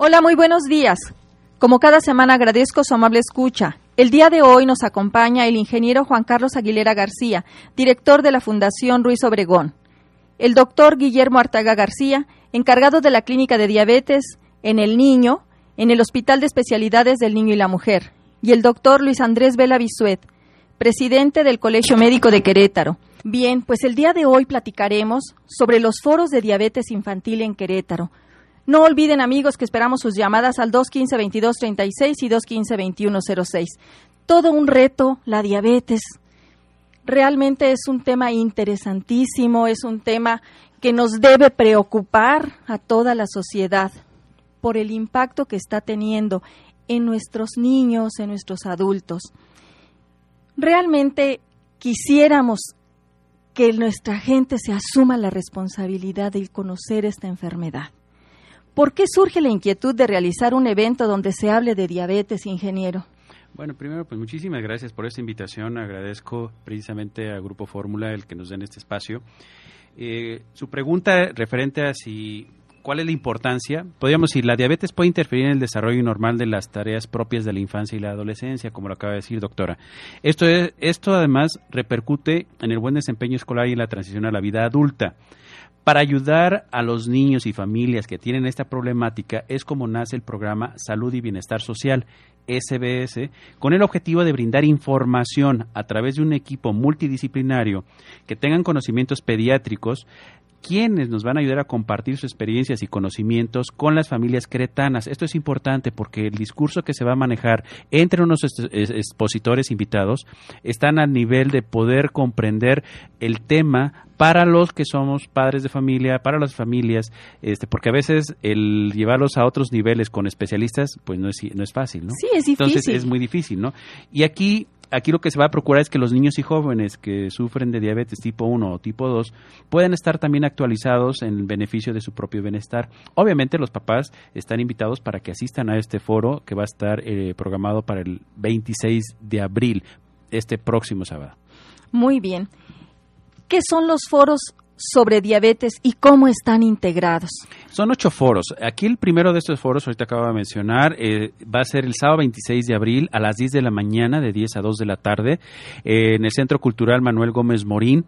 Hola, muy buenos días. Como cada semana agradezco su amable escucha. El día de hoy nos acompaña el ingeniero Juan Carlos Aguilera García, director de la Fundación Ruiz Obregón. El doctor Guillermo Artaga García, encargado de la Clínica de Diabetes en el Niño, en el Hospital de Especialidades del Niño y la Mujer. Y el doctor Luis Andrés Vela Bisuet, presidente del Colegio Médico de Querétaro. Bien, pues el día de hoy platicaremos sobre los foros de diabetes infantil en Querétaro. No olviden amigos que esperamos sus llamadas al 215-2236 y 215-2106. Todo un reto, la diabetes. Realmente es un tema interesantísimo, es un tema que nos debe preocupar a toda la sociedad por el impacto que está teniendo en nuestros niños, en nuestros adultos. Realmente quisiéramos que nuestra gente se asuma la responsabilidad de conocer esta enfermedad. ¿Por qué surge la inquietud de realizar un evento donde se hable de diabetes, ingeniero? Bueno, primero, pues muchísimas gracias por esta invitación. Agradezco precisamente al Grupo Fórmula el que nos den este espacio. Eh, su pregunta referente a si ¿Cuál es la importancia? Podríamos decir, la diabetes puede interferir en el desarrollo normal de las tareas propias de la infancia y la adolescencia, como lo acaba de decir doctora. Esto, es, esto además repercute en el buen desempeño escolar y en la transición a la vida adulta. Para ayudar a los niños y familias que tienen esta problemática es como nace el programa Salud y Bienestar Social, SBS, con el objetivo de brindar información a través de un equipo multidisciplinario que tengan conocimientos pediátricos quienes nos van a ayudar a compartir sus experiencias y conocimientos con las familias cretanas. Esto es importante porque el discurso que se va a manejar entre unos expositores invitados están al nivel de poder comprender el tema para los que somos padres de familia, para las familias, este, porque a veces el llevarlos a otros niveles con especialistas, pues no es, no es fácil, ¿no? Sí, es difícil. Entonces es muy difícil, ¿no? Y aquí aquí lo que se va a procurar es que los niños y jóvenes que sufren de diabetes tipo 1 o tipo 2 puedan estar también actualizados en beneficio de su propio bienestar. Obviamente los papás están invitados para que asistan a este foro que va a estar eh, programado para el 26 de abril, este próximo sábado. Muy bien. ¿Qué son los foros sobre diabetes y cómo están integrados? Son ocho foros. Aquí el primero de estos foros, ahorita acabo de mencionar, eh, va a ser el sábado 26 de abril a las 10 de la mañana, de 10 a 2 de la tarde, eh, en el Centro Cultural Manuel Gómez Morín.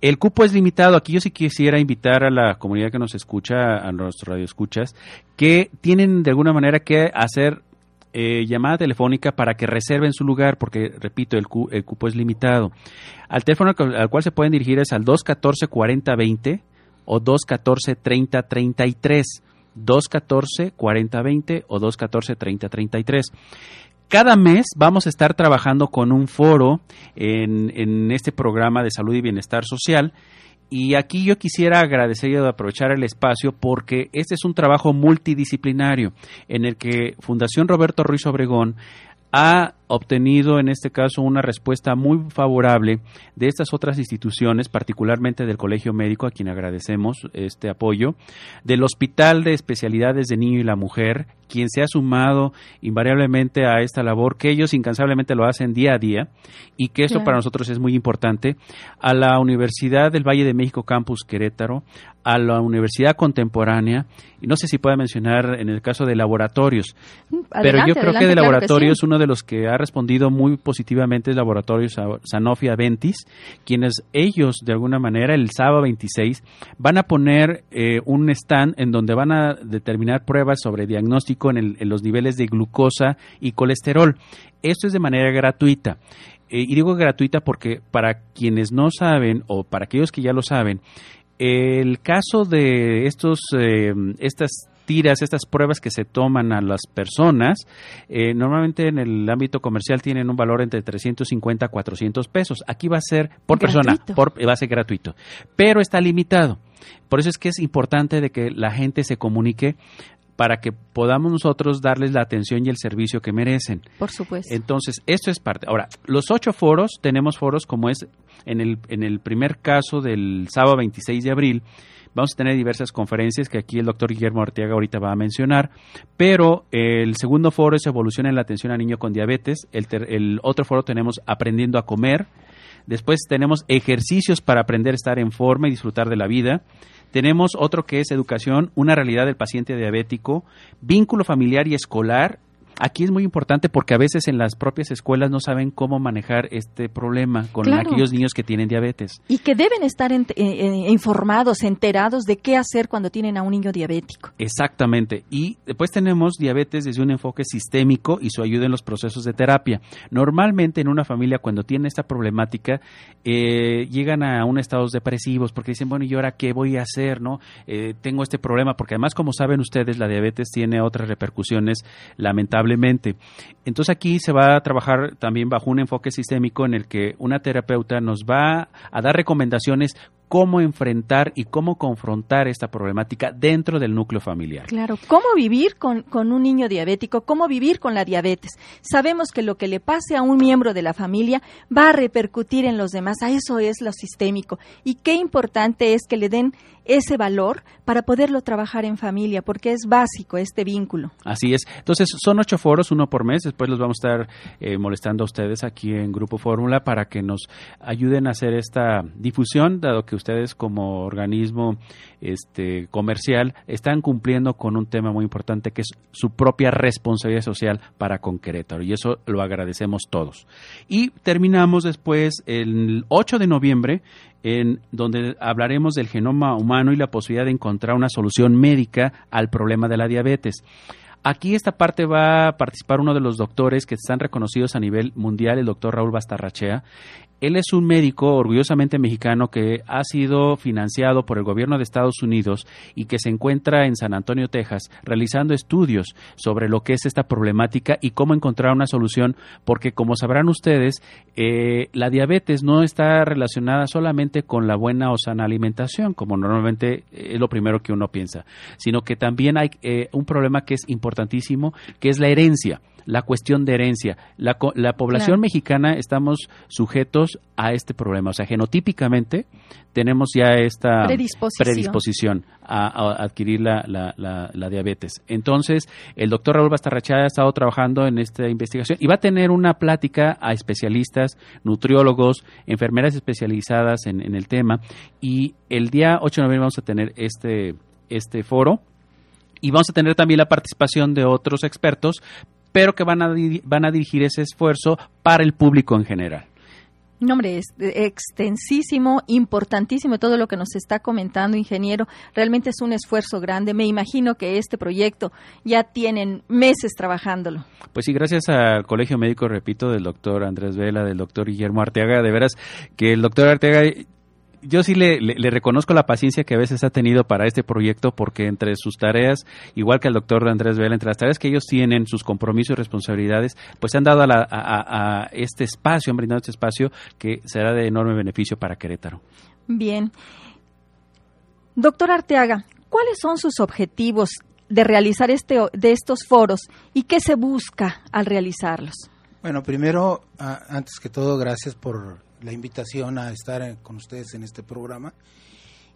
El cupo es limitado. Aquí yo sí quisiera invitar a la comunidad que nos escucha, a nuestros radioescuchas, que tienen de alguna manera que hacer eh, llamada telefónica para que reserven su lugar, porque, repito, el, cupo es limitado. Al teléfono al cual se pueden dirigir es al 214-4020 o 214-3033. 214-4020 o 214-3033. Cada mes vamos a estar trabajando con un foro en, en este programa de salud y bienestar social y aquí yo quisiera agradecer y aprovechar el espacio porque este es un trabajo multidisciplinario en el que Fundación Roberto Ruiz Obregón ha obtenido en este caso una respuesta muy favorable de estas otras instituciones, particularmente del Colegio Médico, a quien agradecemos este apoyo, del Hospital de Especialidades de Niño y la Mujer, quien se ha sumado invariablemente a esta labor, que ellos incansablemente lo hacen día a día y que esto para nosotros es muy importante, a la Universidad del Valle de México Campus Querétaro, a la Universidad Contemporánea, y no sé si pueda mencionar en el caso de laboratorios, pero yo creo que de laboratorios uno de los que ha respondido muy positivamente es Laboratorios Sanofi Aventis, quienes ellos de alguna manera el sábado 26 van a poner eh, un stand en donde van a determinar pruebas sobre diagnóstico en, los niveles de glucosa y colesterol. Esto es de manera gratuita. Eh, y digo gratuita porque para quienes no saben o para aquellos que ya lo saben, el caso de estos, eh, estas tiras, estas pruebas que se toman a las personas, eh, normalmente en el ámbito comercial tienen un valor entre 350 a 400 pesos. Aquí va a ser por persona, por, va a ser gratuito, pero está limitado. Por eso es que es importante de que la gente se comunique para que podamos nosotros darles la atención y el servicio que merecen. Por supuesto. Entonces, esto es parte. Ahora, los ocho foros, tenemos foros como es en el, en el primer caso del sábado 26 de abril, Vamos a tener diversas conferencias que aquí el doctor Guillermo Arteaga ahorita va a mencionar, pero el segundo foro es Evolución en la atención a niño con diabetes, el, el otro foro tenemos Aprendiendo a comer, después tenemos ejercicios para aprender a estar en forma y disfrutar de la vida, Tenemos otro que es educación, una realidad del paciente diabético, vínculo familiar y escolar Aquí es muy importante porque a veces en las propias escuelas no saben cómo manejar este problema con aquellos niños que tienen diabetes. Y que deben estar eh, eh, informados, enterados de qué hacer cuando tienen a un niño diabético. Exactamente. Y después tenemos diabetes desde un enfoque sistémico y su ayuda en los procesos de terapia. Normalmente en una familia cuando tiene esta problemática eh, llegan a un estados depresivos porque dicen, bueno, ¿y ahora qué voy a hacer? no Tengo este problema porque además, como saben ustedes, la diabetes tiene otras repercusiones lamentables entonces aquí se va a trabajar también bajo un enfoque sistémico en el que una terapeuta nos va a dar recomendaciones cómo enfrentar y cómo confrontar esta problemática dentro del núcleo familiar. Claro, cómo vivir con, con, un niño diabético, cómo vivir con la diabetes. Sabemos que lo que le pase a un miembro de la familia va a repercutir en los demás, a eso es lo sistémico. Y qué importante es que le den ese valor para poderlo trabajar en familia, porque es básico este vínculo. Así es. Entonces, son ocho foros, uno por mes. Después los vamos a estar eh, molestando a ustedes aquí en Grupo Fórmula para que nos ayuden a hacer esta difusión, dado que ustedes como organismo este, comercial están cumpliendo con un tema muy importante que es su propia responsabilidad social para con Querétaro. Y eso lo agradecemos todos. Y terminamos después el 8 de noviembre en donde hablaremos del genoma humano y la posibilidad de encontrar una solución médica al problema de la diabetes. Aquí esta parte va a participar uno de los doctores que están reconocidos a nivel mundial, el doctor Raúl Bastarrachea. Él es un médico orgullosamente mexicano que ha sido financiado por el gobierno de Estados Unidos y que se encuentra en San Antonio, Texas, realizando estudios sobre lo que es esta problemática y cómo encontrar una solución, porque como sabrán ustedes, eh, la diabetes no está relacionada solamente con la buena o sana alimentación, como normalmente es lo primero que uno piensa, sino que también hay eh, un problema que es importantísimo, que es la herencia la cuestión de herencia. La, la población mexicana estamos sujetos a este problema. O sea, genotípicamente tenemos ya esta predisposición, a, adquirir la, la, diabetes. Entonces, el doctor Raúl Bastarrachada ha estado trabajando en esta investigación y va a tener una plática a especialistas, nutriólogos, enfermeras especializadas en, en el tema. Y el día 8 de noviembre vamos a tener este, este foro y vamos a tener también la participación de otros expertos, pero que van a, van a dirigir ese esfuerzo para el público en general. No, hombre, es extensísimo, importantísimo todo lo que nos está comentando, ingeniero. Realmente es un esfuerzo grande. Me imagino que este proyecto ya tienen meses trabajándolo. Pues sí, gracias al Colegio Médico, repito, del doctor Andrés Vela, del doctor Guillermo Arteaga. De veras que el doctor Arteaga yo sí le, reconozco la paciencia que a veces ha tenido para este proyecto porque entre sus tareas, igual que el doctor Andrés Vela, entre las tareas que ellos tienen, sus compromisos y responsabilidades, pues se han dado a, este espacio, han brindado este espacio que será de enorme beneficio para Querétaro. Bien. Doctor Arteaga, ¿cuáles son sus objetivos de realizar este, de estos foros y qué se busca al realizarlos? Bueno, primero, antes que todo, gracias por la invitación a estar con ustedes en este programa.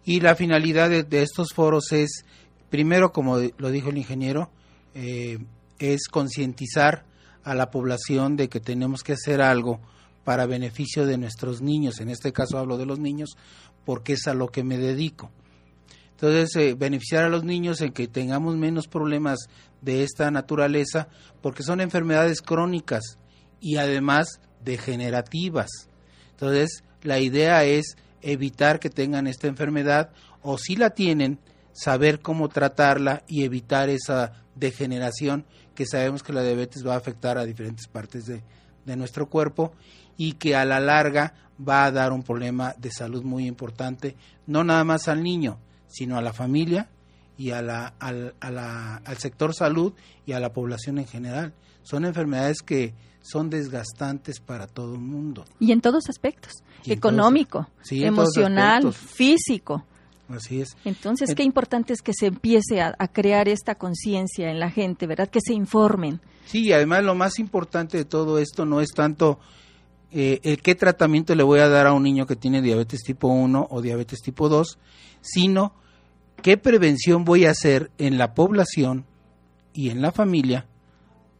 Y la finalidad de, estos foros es, primero, como lo dijo el ingeniero, eh, es concientizar a la población de que tenemos que hacer algo para beneficio de nuestros niños. En este caso hablo de los niños porque es a lo que me dedico. Entonces, eh, beneficiar a los niños en que tengamos menos problemas de esta naturaleza, porque son enfermedades crónicas y además degenerativas. Entonces, la idea es evitar que tengan esta enfermedad o si la tienen, saber cómo tratarla y evitar esa degeneración que sabemos que la diabetes va a afectar a diferentes partes de, nuestro cuerpo y que a la larga va a dar un problema de salud muy importante, no nada más al niño, sino a la familia y a la, al, al sector salud y a la población en general. Son enfermedades que son desgastantes para todo el mundo. Y en todos aspectos, económico, emocional, físico. Así es. Entonces, qué importante es que se empiece a, crear esta conciencia en la gente, ¿verdad? Que se informen. Sí, y además lo más importante de todo esto no es tanto eh, el qué tratamiento le voy a dar a un niño que tiene diabetes tipo 1 o diabetes tipo 2, sino qué prevención voy a hacer en la población y en la familia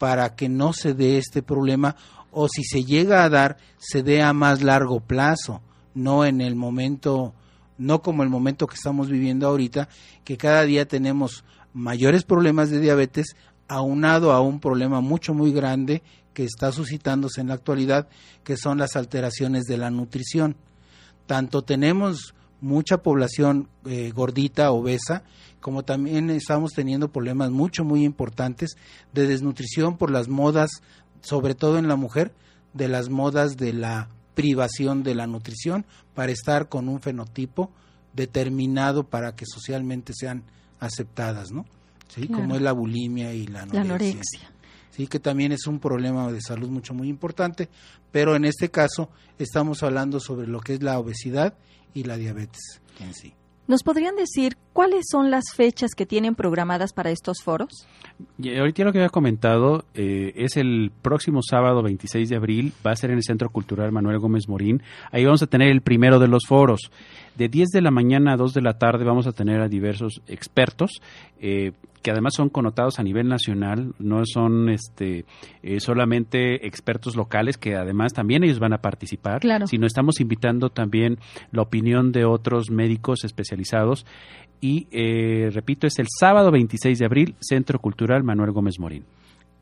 para que no se dé este problema o si se llega a dar, se dé a más largo plazo, no en el momento no como el momento que estamos viviendo ahorita, que cada día tenemos mayores problemas de diabetes aunado a un problema mucho muy grande que está suscitándose en la actualidad, que son las alteraciones de la nutrición. Tanto tenemos mucha población eh, gordita, obesa, como también estamos teniendo problemas mucho, muy importantes de desnutrición por las modas, sobre todo en la mujer, de las modas de la privación de la nutrición para estar con un fenotipo determinado para que socialmente sean aceptadas, ¿no? Sí, como es la bulimia y la anorexia. Sí, que también es un problema de salud mucho muy importante, pero en este caso estamos hablando sobre lo que es la obesidad y la diabetes en sí. ¿Nos podrían decir cuáles son las fechas que tienen programadas para estos foros? Ahorita lo que había comentado eh, es el próximo sábado 26 de abril, va a ser en el Centro Cultural Manuel Gómez Morín. Ahí vamos a tener el primero de los foros. De 10 de la mañana a 2 de la tarde vamos a tener a diversos expertos. Eh, que además son connotados a nivel nacional, no son este eh, solamente expertos locales que además también ellos van a participar, sino estamos invitando también la opinión de otros médicos especializados y eh, repito es el sábado 26 de abril Centro Cultural Manuel Gómez Morín.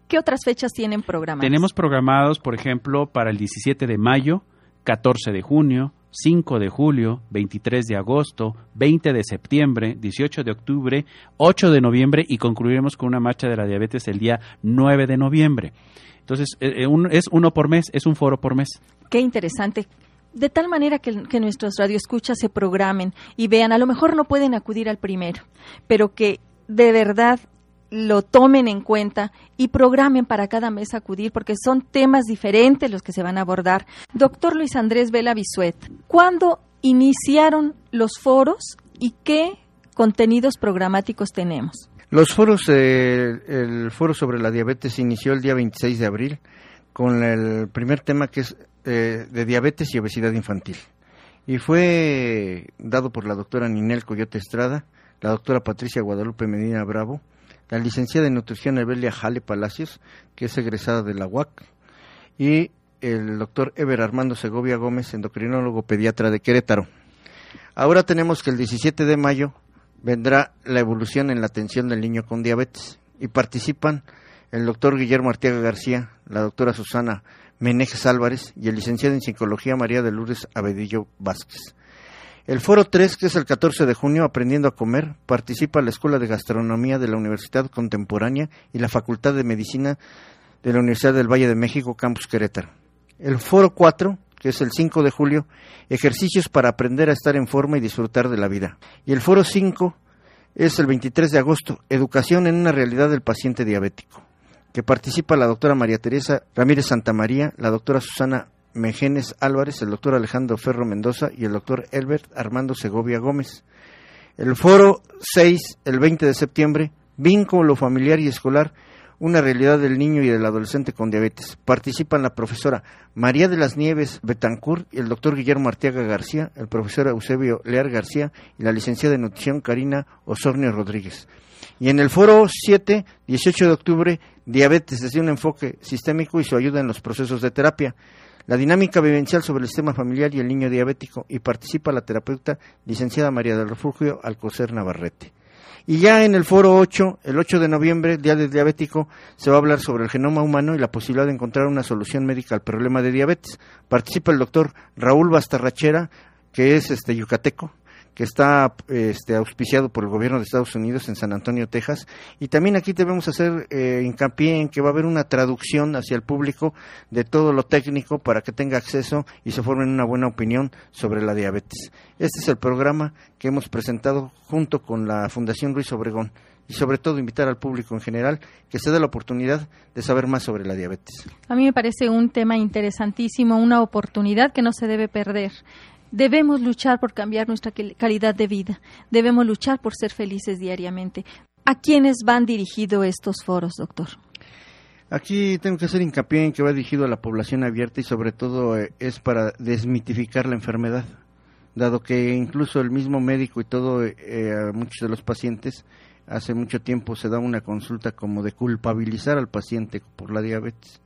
¿Qué otras fechas tienen programadas? Tenemos programados, por ejemplo, para el 17 de mayo, 14 de junio, 5 de julio, 23 de agosto, 20 de septiembre, 18 de octubre, 8 de noviembre y concluiremos con una marcha de la diabetes el día 9 de noviembre. Entonces, eh, eh, es uno por mes, es un foro por mes. Qué interesante. De tal manera que, que nuestros radioescuchas se programen y vean, a lo mejor no pueden acudir al primero, pero que de verdad lo tomen en cuenta y programen para cada mes acudir, porque son temas diferentes los que se van a abordar. Doctor Luis Andrés Vela Bisuet, ¿cuándo iniciaron los foros y qué contenidos programáticos tenemos? Los foros, el foro sobre la diabetes inició el día 26 de abril con el primer tema que es eh, de diabetes y obesidad infantil. Y fue dado por la doctora Ninel Coyote Estrada, la doctora Patricia Guadalupe Medina Bravo, la licenciada en nutrición Evelia Jale Palacios, que es egresada de la UAC, y el doctor Ever Armando Segovia Gómez, endocrinólogo pediatra de Querétaro. Ahora tenemos que el 17 de mayo vendrá la evolución en la atención del niño con diabetes y participan el doctor Guillermo Arteaga García, la doctora Susana Menejes Álvarez y el licenciado en psicología María de Lourdes Abedillo Vázquez. El foro 3, que es el 14 de junio, Aprendiendo a Comer, participa la Escuela de Gastronomía de la Universidad Contemporánea y la Facultad de Medicina de la Universidad del Valle de México, Campus Querétaro. El foro 4, que es el 5 de julio, Ejercicios para aprender a estar en forma y disfrutar de la vida. Y el foro 5 es el 23 de agosto, Educación en una realidad del paciente diabético, que participa la doctora María Teresa Ramírez Santamaría, la doctora Susana Mejenes Álvarez, el doctor Alejandro Ferro Mendoza y el doctor Elbert Armando Segovia Gómez. El foro 6, el 20 de septiembre, vínculo familiar y escolar, una realidad del niño y del adolescente con diabetes. Participan la profesora María de las Nieves Betancourt y el doctor Guillermo Arteaga García, el profesor Eusebio Lear García y la licenciada de nutrición Karina Osornio Rodríguez. Y en el foro 7, 18 de octubre, diabetes desde un enfoque sistémico y su ayuda en los procesos de terapia la dinámica vivencial sobre el sistema familiar y el niño diabético y participa la terapeuta licenciada María del Refugio Alcocer Navarrete. Y ya en el foro 8, el 8 de noviembre, Día del Diabético, se va a hablar sobre el genoma humano y la posibilidad de encontrar una solución médica al problema de diabetes. Participa el doctor Raúl Bastarrachera, que es este yucateco, que está este, auspiciado por el gobierno de Estados Unidos en San Antonio, Texas. Y también aquí debemos hacer eh, hincapié en que va a haber una traducción hacia el público de todo lo técnico para que tenga acceso y se formen una buena opinión sobre la diabetes. Este es el programa que hemos presentado junto con la Fundación Ruiz Obregón y sobre todo invitar al público en general que se dé la oportunidad de saber más sobre la diabetes. A mí me parece un tema interesantísimo, una oportunidad que no se debe perder. Debemos luchar por cambiar nuestra calidad de vida. Debemos luchar por ser felices diariamente. ¿A quiénes van dirigidos estos foros, doctor? Aquí tengo que hacer hincapié en que va dirigido a la población abierta y sobre todo eh, es para desmitificar la enfermedad, dado que incluso el mismo médico y todo, eh, a muchos de los pacientes, hace mucho tiempo se da una consulta como de culpabilizar al paciente por la diabetes.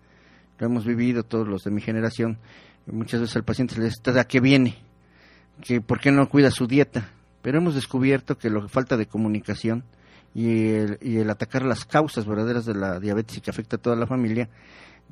Lo hemos vivido todos los de mi generación. Muchas veces al paciente le dice, ¿a qué viene? Que por qué no cuida su dieta, pero hemos descubierto que la falta de comunicación y el, y el atacar las causas verdaderas de la diabetes y que afecta a toda la familia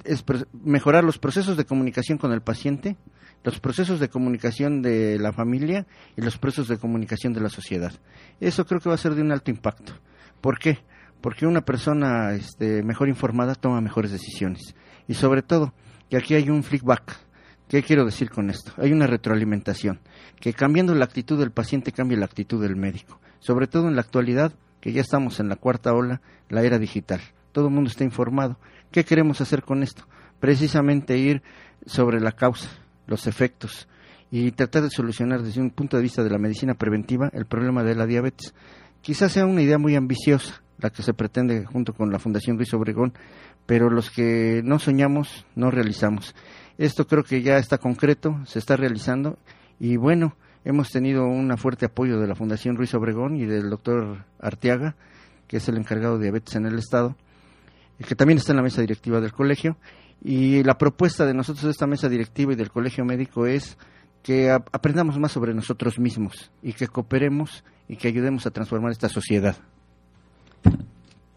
es mejorar los procesos de comunicación con el paciente, los procesos de comunicación de la familia y los procesos de comunicación de la sociedad. Eso creo que va a ser de un alto impacto. ¿Por qué? Porque una persona este, mejor informada toma mejores decisiones. Y sobre todo, que aquí hay un feedback. ¿Qué quiero decir con esto? Hay una retroalimentación. Que cambiando la actitud del paciente cambie la actitud del médico. Sobre todo en la actualidad, que ya estamos en la cuarta ola, la era digital. Todo el mundo está informado. ¿Qué queremos hacer con esto? Precisamente ir sobre la causa, los efectos y tratar de solucionar desde un punto de vista de la medicina preventiva el problema de la diabetes. Quizás sea una idea muy ambiciosa la que se pretende junto con la Fundación Luis Obregón, pero los que no soñamos no realizamos. Esto creo que ya está concreto, se está realizando y bueno, hemos tenido un fuerte apoyo de la Fundación Ruiz Obregón y del doctor Arteaga, que es el encargado de diabetes en el Estado, que también está en la mesa directiva del colegio. Y la propuesta de nosotros de esta mesa directiva y del colegio médico es que aprendamos más sobre nosotros mismos y que cooperemos y que ayudemos a transformar esta sociedad.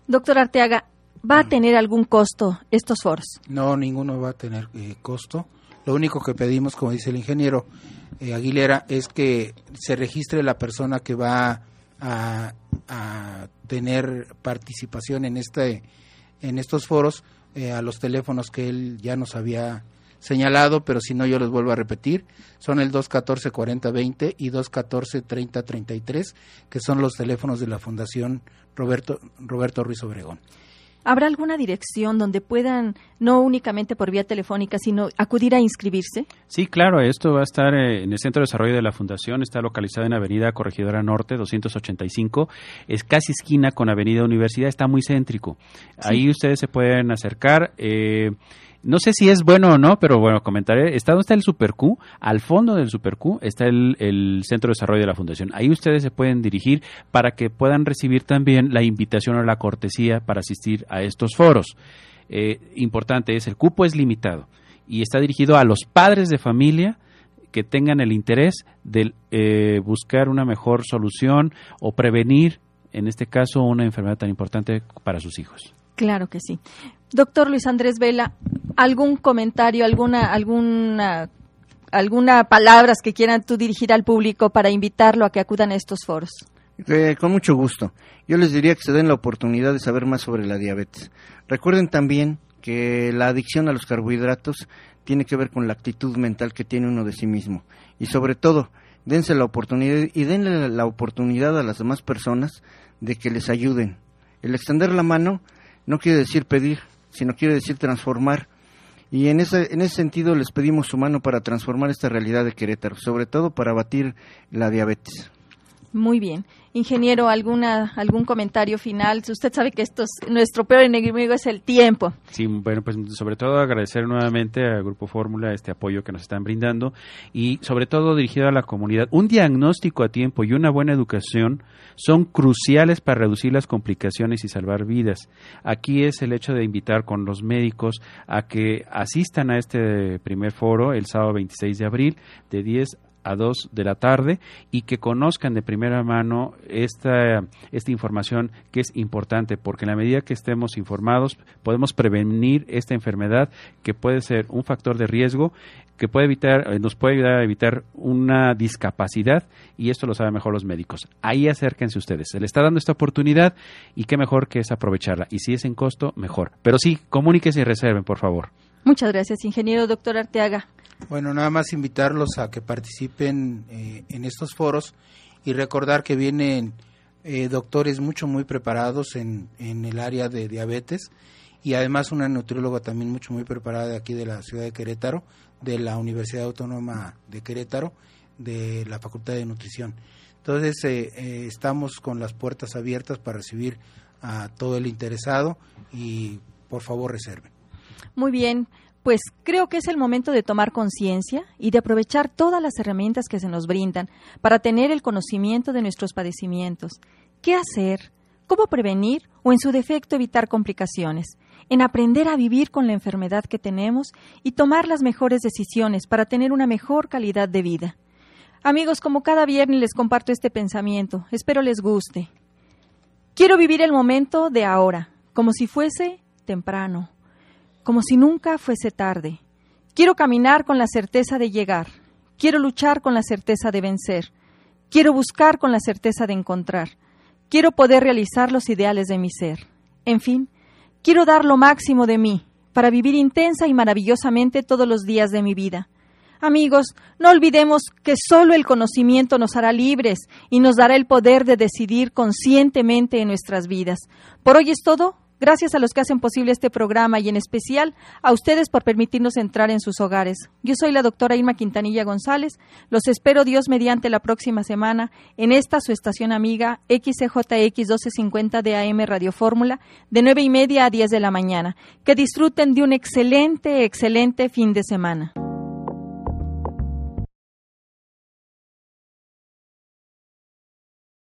Doctor Arteaga, ¿va a tener algún costo estos foros? No, ninguno va a tener eh, costo. Lo único que pedimos, como dice el ingeniero eh, Aguilera, es que se registre la persona que va a, tener participación en este en estos foros eh, a los teléfonos que él ya nos había señalado, pero si no yo les vuelvo a repetir, son el 214-4020 y 214-3033, que son los teléfonos de la Fundación Roberto, Roberto Ruiz Obregón. ¿Habrá alguna dirección donde puedan, no únicamente por vía telefónica, sino acudir a inscribirse? Sí, claro, esto va a estar eh, en el Centro de Desarrollo de la Fundación, está localizado en Avenida Corregidora Norte, 285, es casi esquina con Avenida Universidad, está muy céntrico. Ahí ustedes se pueden acercar. Eh, no sé si es bueno o no, pero bueno, comentaré. Está donde está el Super Q. Al fondo del Super Q está el, Centro de Desarrollo de la Fundación. Ahí ustedes se pueden dirigir para que puedan recibir también la invitación o la cortesía para asistir a estos foros. Eh, importante es, el cupo es limitado y está dirigido a los padres de familia que tengan el interés de eh, buscar una mejor solución o prevenir, en este caso, una enfermedad tan importante para sus hijos. Claro que sí. Doctor Luis Andrés Vela, ¿algún comentario, alguna, alguna, alguna palabras que quieran tú dirigir al público para invitarlo a que acudan a estos foros? Eh, con mucho gusto. Yo les diría que se den la oportunidad de saber más sobre la diabetes. Recuerden también que la adicción a los carbohidratos tiene que ver con la actitud mental que tiene uno de sí mismo. Y sobre todo, dense la oportunidad y denle la oportunidad a las demás personas de que les ayuden. El extender la mano no quiere decir pedir, sino quiere decir transformar. Y en ese, en ese sentido les pedimos su mano para transformar esta realidad de Querétaro, sobre todo para abatir la diabetes. Muy bien. Ingeniero, ¿alguna, ¿algún comentario final? Usted sabe que esto es, nuestro peor enemigo es el tiempo. Sí, bueno, pues sobre todo agradecer nuevamente al Grupo Fórmula este apoyo que nos están brindando y sobre todo dirigido a la comunidad. Un diagnóstico a tiempo y una buena educación son cruciales para reducir las complicaciones y salvar vidas. Aquí es el hecho de invitar con los médicos a que asistan a este primer foro el sábado 26 de abril de 10 a 2 de la tarde y que conozcan de primera mano esta, esta información que es importante porque en la medida que estemos informados podemos prevenir esta enfermedad que puede ser un factor de riesgo que puede evitar, eh, nos puede ayudar a evitar una discapacidad y esto lo saben mejor los médicos. Ahí acérquense ustedes. Se le está dando esta oportunidad y qué mejor que es aprovecharla. Y si es en costo, mejor. Pero sí, comuníquense y reserven, por favor. Muchas gracias, ingeniero doctor Arteaga. Bueno, nada más invitarlos a que participen eh, en estos foros y recordar que vienen eh, doctores mucho muy preparados en, en el área de diabetes y además una nutrióloga también mucho muy preparada de aquí de la ciudad de Querétaro, de la Universidad Autónoma de Querétaro, de la Facultad de Nutrición. Entonces eh, estamos con las puertas abiertas para recibir a todo el interesado y por favor reserven. Muy bien, pues creo que es el momento de tomar conciencia y de aprovechar todas las herramientas que se nos brindan para tener el conocimiento de nuestros padecimientos. ¿Qué hacer? ¿Cómo prevenir o en su defecto evitar complicaciones? En aprender a vivir con la enfermedad que tenemos y tomar las mejores decisiones para tener una mejor calidad de vida. Amigos, como cada viernes les comparto este pensamiento, espero les guste. Quiero vivir el momento de ahora, como si fuese temprano, como si nunca fuese tarde. Quiero caminar con la certeza de llegar, quiero luchar con la certeza de vencer, quiero buscar con la certeza de encontrar, quiero poder realizar los ideales de mi ser. En fin, quiero dar lo máximo de mí para vivir intensa y maravillosamente todos los días de mi vida. Amigos, no olvidemos que solo el conocimiento nos hará libres y nos dará el poder de decidir conscientemente en nuestras vidas. Por hoy es todo. Gracias a los que hacen posible este programa y en especial a ustedes por permitirnos entrar en sus hogares. Yo soy la doctora Irma Quintanilla González. Los espero Dios mediante la próxima semana en esta su estación amiga XCJX 1250 de AM Radio Fórmula de nueve y media a 10 de la mañana. Que disfruten de un excelente, excelente fin de semana.